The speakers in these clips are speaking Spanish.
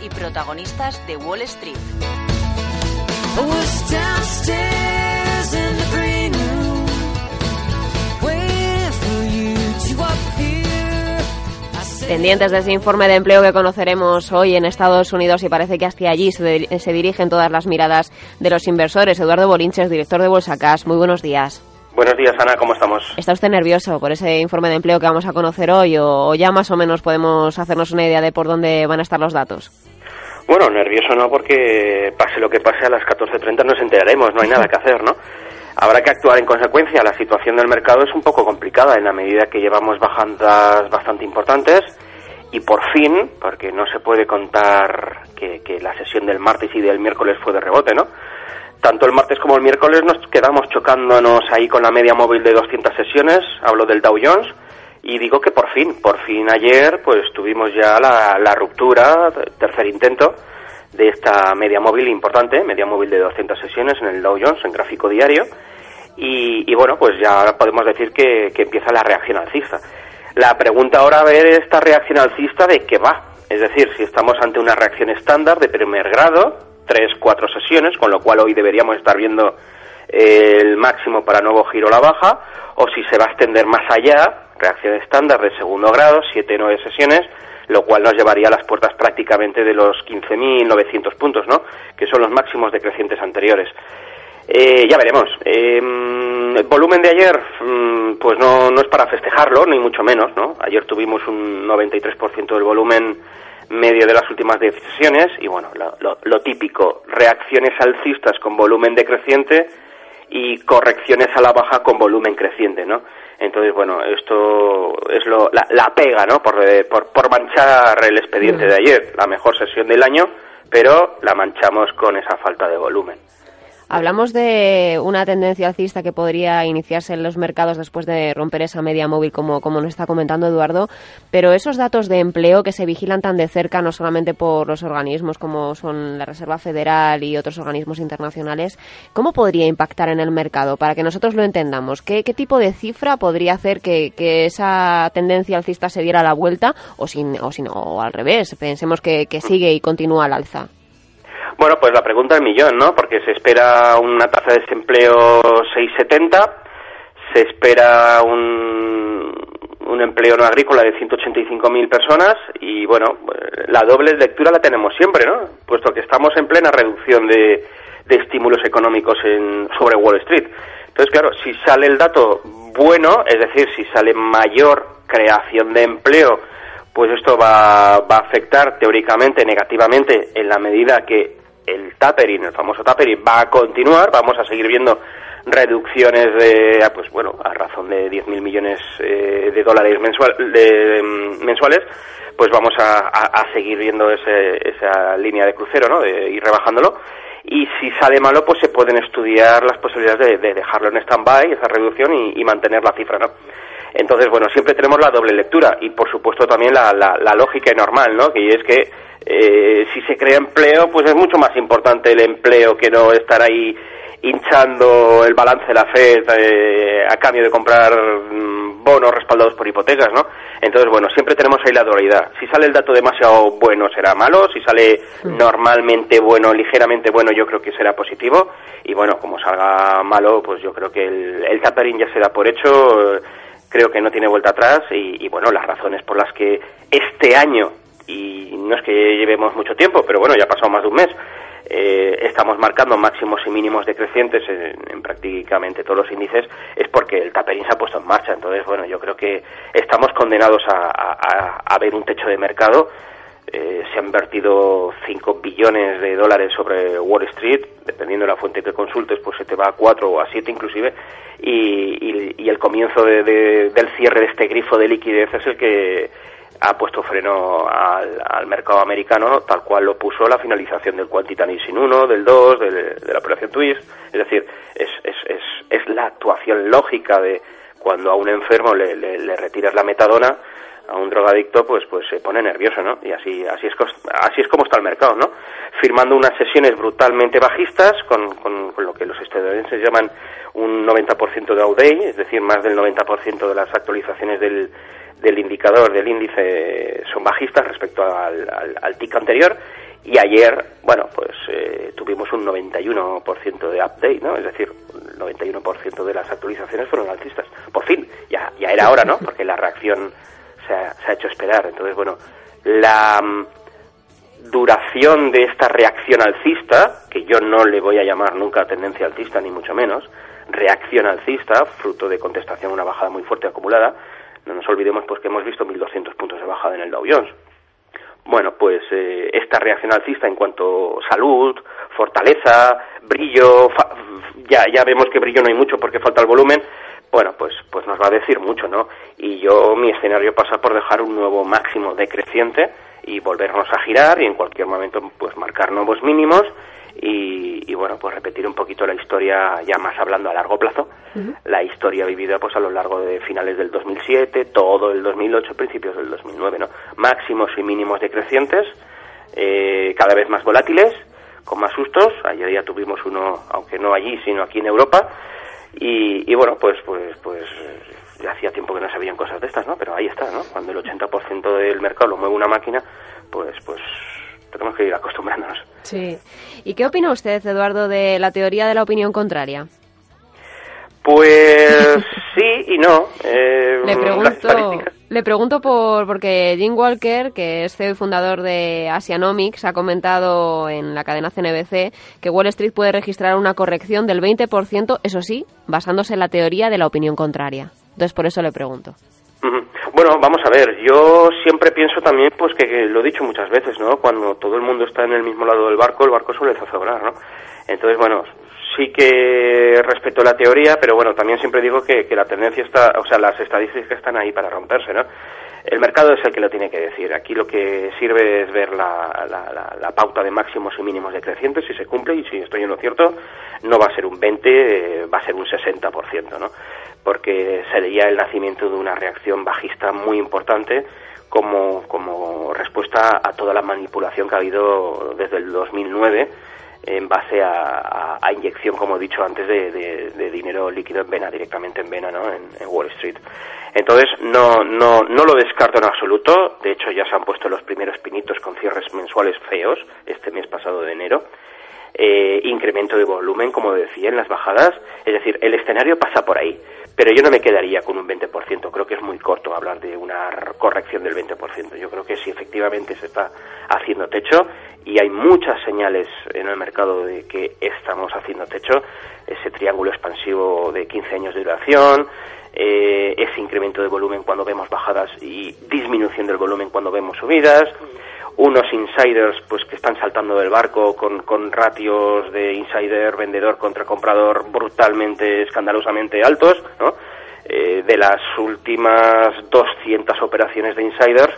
y protagonistas de Wall Street. Pendientes de ese informe de empleo que conoceremos hoy en Estados Unidos y parece que hasta allí se, se dirigen todas las miradas de los inversores. Eduardo Bolinches, director de Bolsa Cash, muy buenos días. Buenos días, Ana, ¿cómo estamos? ¿Está usted nervioso por ese informe de empleo que vamos a conocer hoy o, ya más o menos podemos hacernos una idea de por dónde van a estar los datos? Bueno, nervioso no, porque pase lo que pase a las 14.30 nos enteraremos, no hay nada que hacer, ¿no? Habrá que actuar en consecuencia. La situación del mercado es un poco complicada en la medida que llevamos bajandas bastante importantes y por fin, porque no se puede contar que, que la sesión del martes y del miércoles fue de rebote, ¿no? Tanto el martes como el miércoles nos quedamos chocándonos ahí con la media móvil de 200 sesiones, hablo del Dow Jones, y digo que por fin, por fin ayer pues tuvimos ya la, ruptura, tercer intento, de esta media móvil importante, media móvil de 200 sesiones en el Dow Jones, en gráfico diario, y, bueno, pues ya podemos decir que, que empieza la reacción alcista. La pregunta ahora a ver esta reacción alcista de qué va, es decir, si estamos ante una reacción estándar de primer grado, tres, cuatro sesiones, con lo cual hoy deberíamos estar viendo eh, el máximo para nuevo giro a la baja, o si se va a extender más allá, reacción estándar de segundo grado, siete, nueve sesiones, lo cual nos llevaría a las puertas prácticamente de los 15.900 puntos, ¿no? Que son los máximos decrecientes anteriores. Eh, ya veremos. Em, el volumen de ayer, mm, pues no, no es para festejarlo, ni mucho menos, ¿no? Ayer tuvimos un 93% del volumen medio de las últimas decisiones y bueno, lo, típico, reacciones alcistas con volumen decreciente y correcciones a la baja con volumen creciente, ¿no? Entonces, bueno, esto es lo, la, pega, ¿no? Por, por, por, manchar el expediente de ayer, la mejor sesión del año, pero la manchamos con esa falta de volumen. Hablamos de una tendencia alcista que podría iniciarse en los mercados después de romper esa media móvil, como, como nos está comentando Eduardo, pero esos datos de empleo que se vigilan tan de cerca, no solamente por los organismos como son la Reserva Federal y otros organismos internacionales, ¿cómo podría impactar en el mercado? Para que nosotros lo entendamos, ¿qué, qué tipo de cifra podría hacer que, que, esa tendencia alcista se diera la vuelta o, sin, o, sin, o al revés, pensemos que, que sigue y continúa al alza? Bueno, pues la pregunta del millón, ¿no? Porque se espera una tasa de desempleo 6,70, se espera un, un empleo no agrícola de 185.000 personas y, bueno, la doble lectura la tenemos siempre, ¿no? Puesto que estamos en plena reducción de, de estímulos económicos en, sobre Wall Street. Entonces, claro, si sale el dato bueno, es decir, si sale mayor creación de empleo, pues esto va, va a afectar teóricamente negativamente en la medida que tapering, el famoso tapering, va a continuar, vamos a seguir viendo reducciones de, ah, pues bueno, a razón de 10.000 millones eh, de dólares mensual, de, mm, mensuales, pues vamos a, seguir viendo esa línea de crucero, ¿no? De ir rebajándolo. Y si sale malo, pues se pueden estudiar las posibilidades de, dejarlo en stand-by, esa reducción, y, mantener la cifra, ¿no? Entonces, bueno, siempre tenemos la doble lectura y, por supuesto, también la, la lógica y normal, ¿no? Que es que eh, si se crea empleo, pues es mucho más importante el empleo que no estar ahí hinchando el balance de la Fed eh, a cambio de comprar mm, bonos respaldados por hipotecas, ¿no? Entonces, bueno, siempre tenemos ahí la dualidad. Si sale el dato demasiado bueno, será malo. Si sale normalmente bueno, ligeramente bueno, yo creo que será positivo. Y bueno, como salga malo, pues yo creo que el, el tapering ya se da por hecho. Creo que no tiene vuelta atrás. Y, bueno, las razones por las que este año y no es que llevemos mucho tiempo, pero bueno, ya ha pasado más de un mes. Eh, estamos marcando máximos y mínimos decrecientes en, prácticamente todos los índices, es porque el tapering se ha puesto en marcha. Entonces, bueno, yo creo que estamos condenados a, ver un techo de mercado. Eh, se han vertido 5 billones de dólares sobre Wall Street, dependiendo de la fuente que consultes, pues se te va a 4 o a 7 inclusive, y, el comienzo del cierre de este grifo de liquidez es el que ha puesto freno al, mercado americano, tal cual lo puso la finalización del Quantitative 1, del 2, de, la operación Twist. Es decir, es, es, es, es, la actuación lógica de cuando a un enfermo le, le, retiras la metadona, a un drogadicto pues pues se pone nervioso, ¿no? Y así así es así es como está el mercado, ¿no? Firmando unas sesiones brutalmente bajistas con, con, lo que los estadounidenses llaman un 90% de out-day, es decir, más del 90% de las actualizaciones del, del indicador del índice son bajistas respecto al, al, TIC anterior y ayer, bueno, pues eh, tuvimos un 91% de update, ¿no? Es decir, el 91% de las actualizaciones fueron alcistas. Por fin, ya, ya era hora, ¿no? Porque la reacción se ha, hecho esperar. Entonces, bueno, la mm, duración de esta reacción alcista, que yo no le voy a llamar nunca tendencia alcista, ni mucho menos, reacción alcista, fruto de contestación a una bajada muy fuerte acumulada, no nos olvidemos pues que hemos visto 1.200 puntos de bajada en el Dow Jones. Bueno, pues eh, esta reacción alcista en cuanto salud, fortaleza, brillo, ya, ya vemos que brillo no hay mucho porque falta el volumen, bueno, pues, pues nos va a decir mucho, ¿no? Y yo, mi escenario pasa por dejar un nuevo máximo decreciente y volvernos a girar y en cualquier momento, pues marcar nuevos mínimos y, bueno, pues repetir un poquito la historia ya más hablando a largo plazo, la historia vivida pues a lo largo de finales del 2007, todo el 2008, principios del 2009, ¿no? Máximos y mínimos decrecientes, eh, cada vez más volátiles, con más sustos, ayer ya tuvimos uno, aunque no allí, sino aquí en Europa, y, bueno, pues, pues, pues ya hacía tiempo que no sabían cosas de estas, ¿no? Pero ahí está, ¿no? Cuando el 80% del mercado lo mueve una máquina, pues, pues tenemos que ir acostumbrándonos. Sí. ¿Y qué opina usted, Eduardo, de la teoría de la opinión contraria? Pues sí y no. Eh, le pregunto, le pregunto por porque Jim Walker, que es CEO y fundador de Asianomics, ha comentado en la cadena CNBC que Wall Street puede registrar una corrección del 20%, eso sí, basándose en la teoría de la opinión contraria. Entonces, por eso le pregunto. Bueno, vamos a ver, yo siempre pienso también, pues que, lo he dicho muchas veces, ¿no? Cuando todo el mundo está en el mismo lado del barco, el barco suele zozobrar, ¿no? Entonces, bueno, sí que respeto la teoría, pero bueno, también siempre digo que, que la tendencia está, o sea, las estadísticas están ahí para romperse, ¿no? El mercado es el que lo tiene que decir. Aquí lo que sirve es ver la, la, la, pauta de máximos y mínimos decrecientes, si se cumple, y si estoy en lo cierto, no va a ser un 20, eh, va a ser un 60%, ¿no? Porque sería el nacimiento de una reacción bajista muy importante como, como respuesta a toda la manipulación que ha habido desde el 2009 en base a, a, inyección, como he dicho antes, de, de, dinero líquido en vena, directamente en vena, ¿no? En, Wall Street. Entonces, no, no, no lo descarto en absoluto. De hecho, ya se han puesto los primeros pinitos con cierres mensuales feos este mes pasado de enero. Eh, incremento de volumen, como decía, en las bajadas. Es decir, el escenario pasa por ahí. Pero yo no me quedaría con un 20%. Creo que es muy corto hablar de una corrección del 20%. Yo creo que si efectivamente se está haciendo techo y hay muchas señales en el mercado de que estamos haciendo techo, ese triángulo expansivo de 15 años de duración, eh, ese incremento de volumen cuando vemos bajadas y disminución del volumen cuando vemos subidas, unos insiders pues que están saltando del barco con, con ratios de insider vendedor contra comprador brutalmente escandalosamente altos ¿no? Eh, de las últimas 200 operaciones de insiders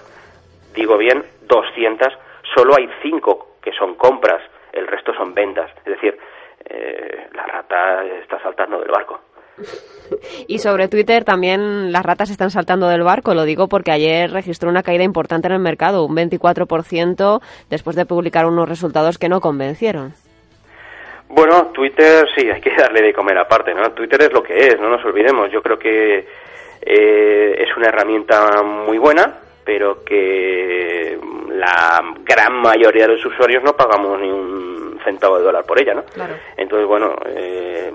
digo bien 200 solo hay 5 que son compras el resto son ventas es decir eh, la rata está saltando del barco y sobre Twitter también las ratas están saltando del barco, lo digo porque ayer registró una caída importante en el mercado, un 24% después de publicar unos resultados que no convencieron. Bueno, Twitter sí, hay que darle de comer aparte, ¿no? Twitter es lo que es, no nos olvidemos. Yo creo que eh, es una herramienta muy buena, pero que la gran mayoría de los usuarios no pagamos ni un centavo de dólar por ella, ¿no? Entonces, bueno, eh,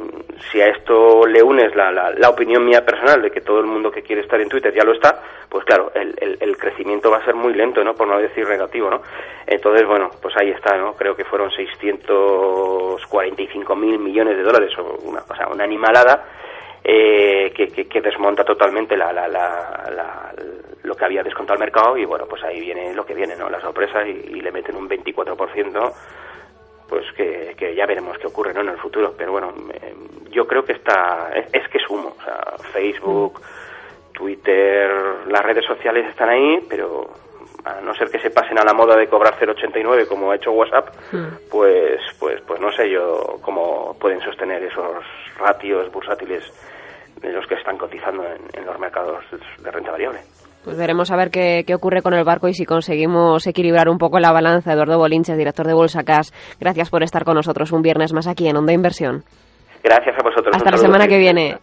si a esto le unes la, la, opinión mía personal de que todo el mundo que quiere estar en Twitter ya lo está, pues claro, el, el, crecimiento va a ser muy lento, ¿no? Por no decir negativo, ¿no? Entonces, bueno, pues ahí está, ¿no? Creo que fueron 645 mil millones de dólares, o una, o sea, una animalada eh, que, que, desmonta totalmente la, la, la, lo que había descontado el mercado y bueno, pues ahí viene lo que viene, ¿no? La sorpresa y, y le meten un 24% pues que, que, ya veremos qué ocurre ¿no? en el futuro. Pero bueno, yo creo que está, es, que es humo. O sea, Facebook, Twitter, las redes sociales están ahí, pero a no ser que se pasen a la moda de cobrar 0,89 como ha hecho WhatsApp, hmm. pues, pues, pues no sé yo cómo pueden sostener esos ratios bursátiles de los que están cotizando en, los mercados de renta variable. Pues veremos a ver qué, qué, ocurre con el barco y si conseguimos equilibrar un poco la balanza. Eduardo Bolinches, director de Bolsa Cash, gracias por estar con nosotros un viernes más aquí en Onda Inversión. Gracias a vosotros. Hasta la semana que viene.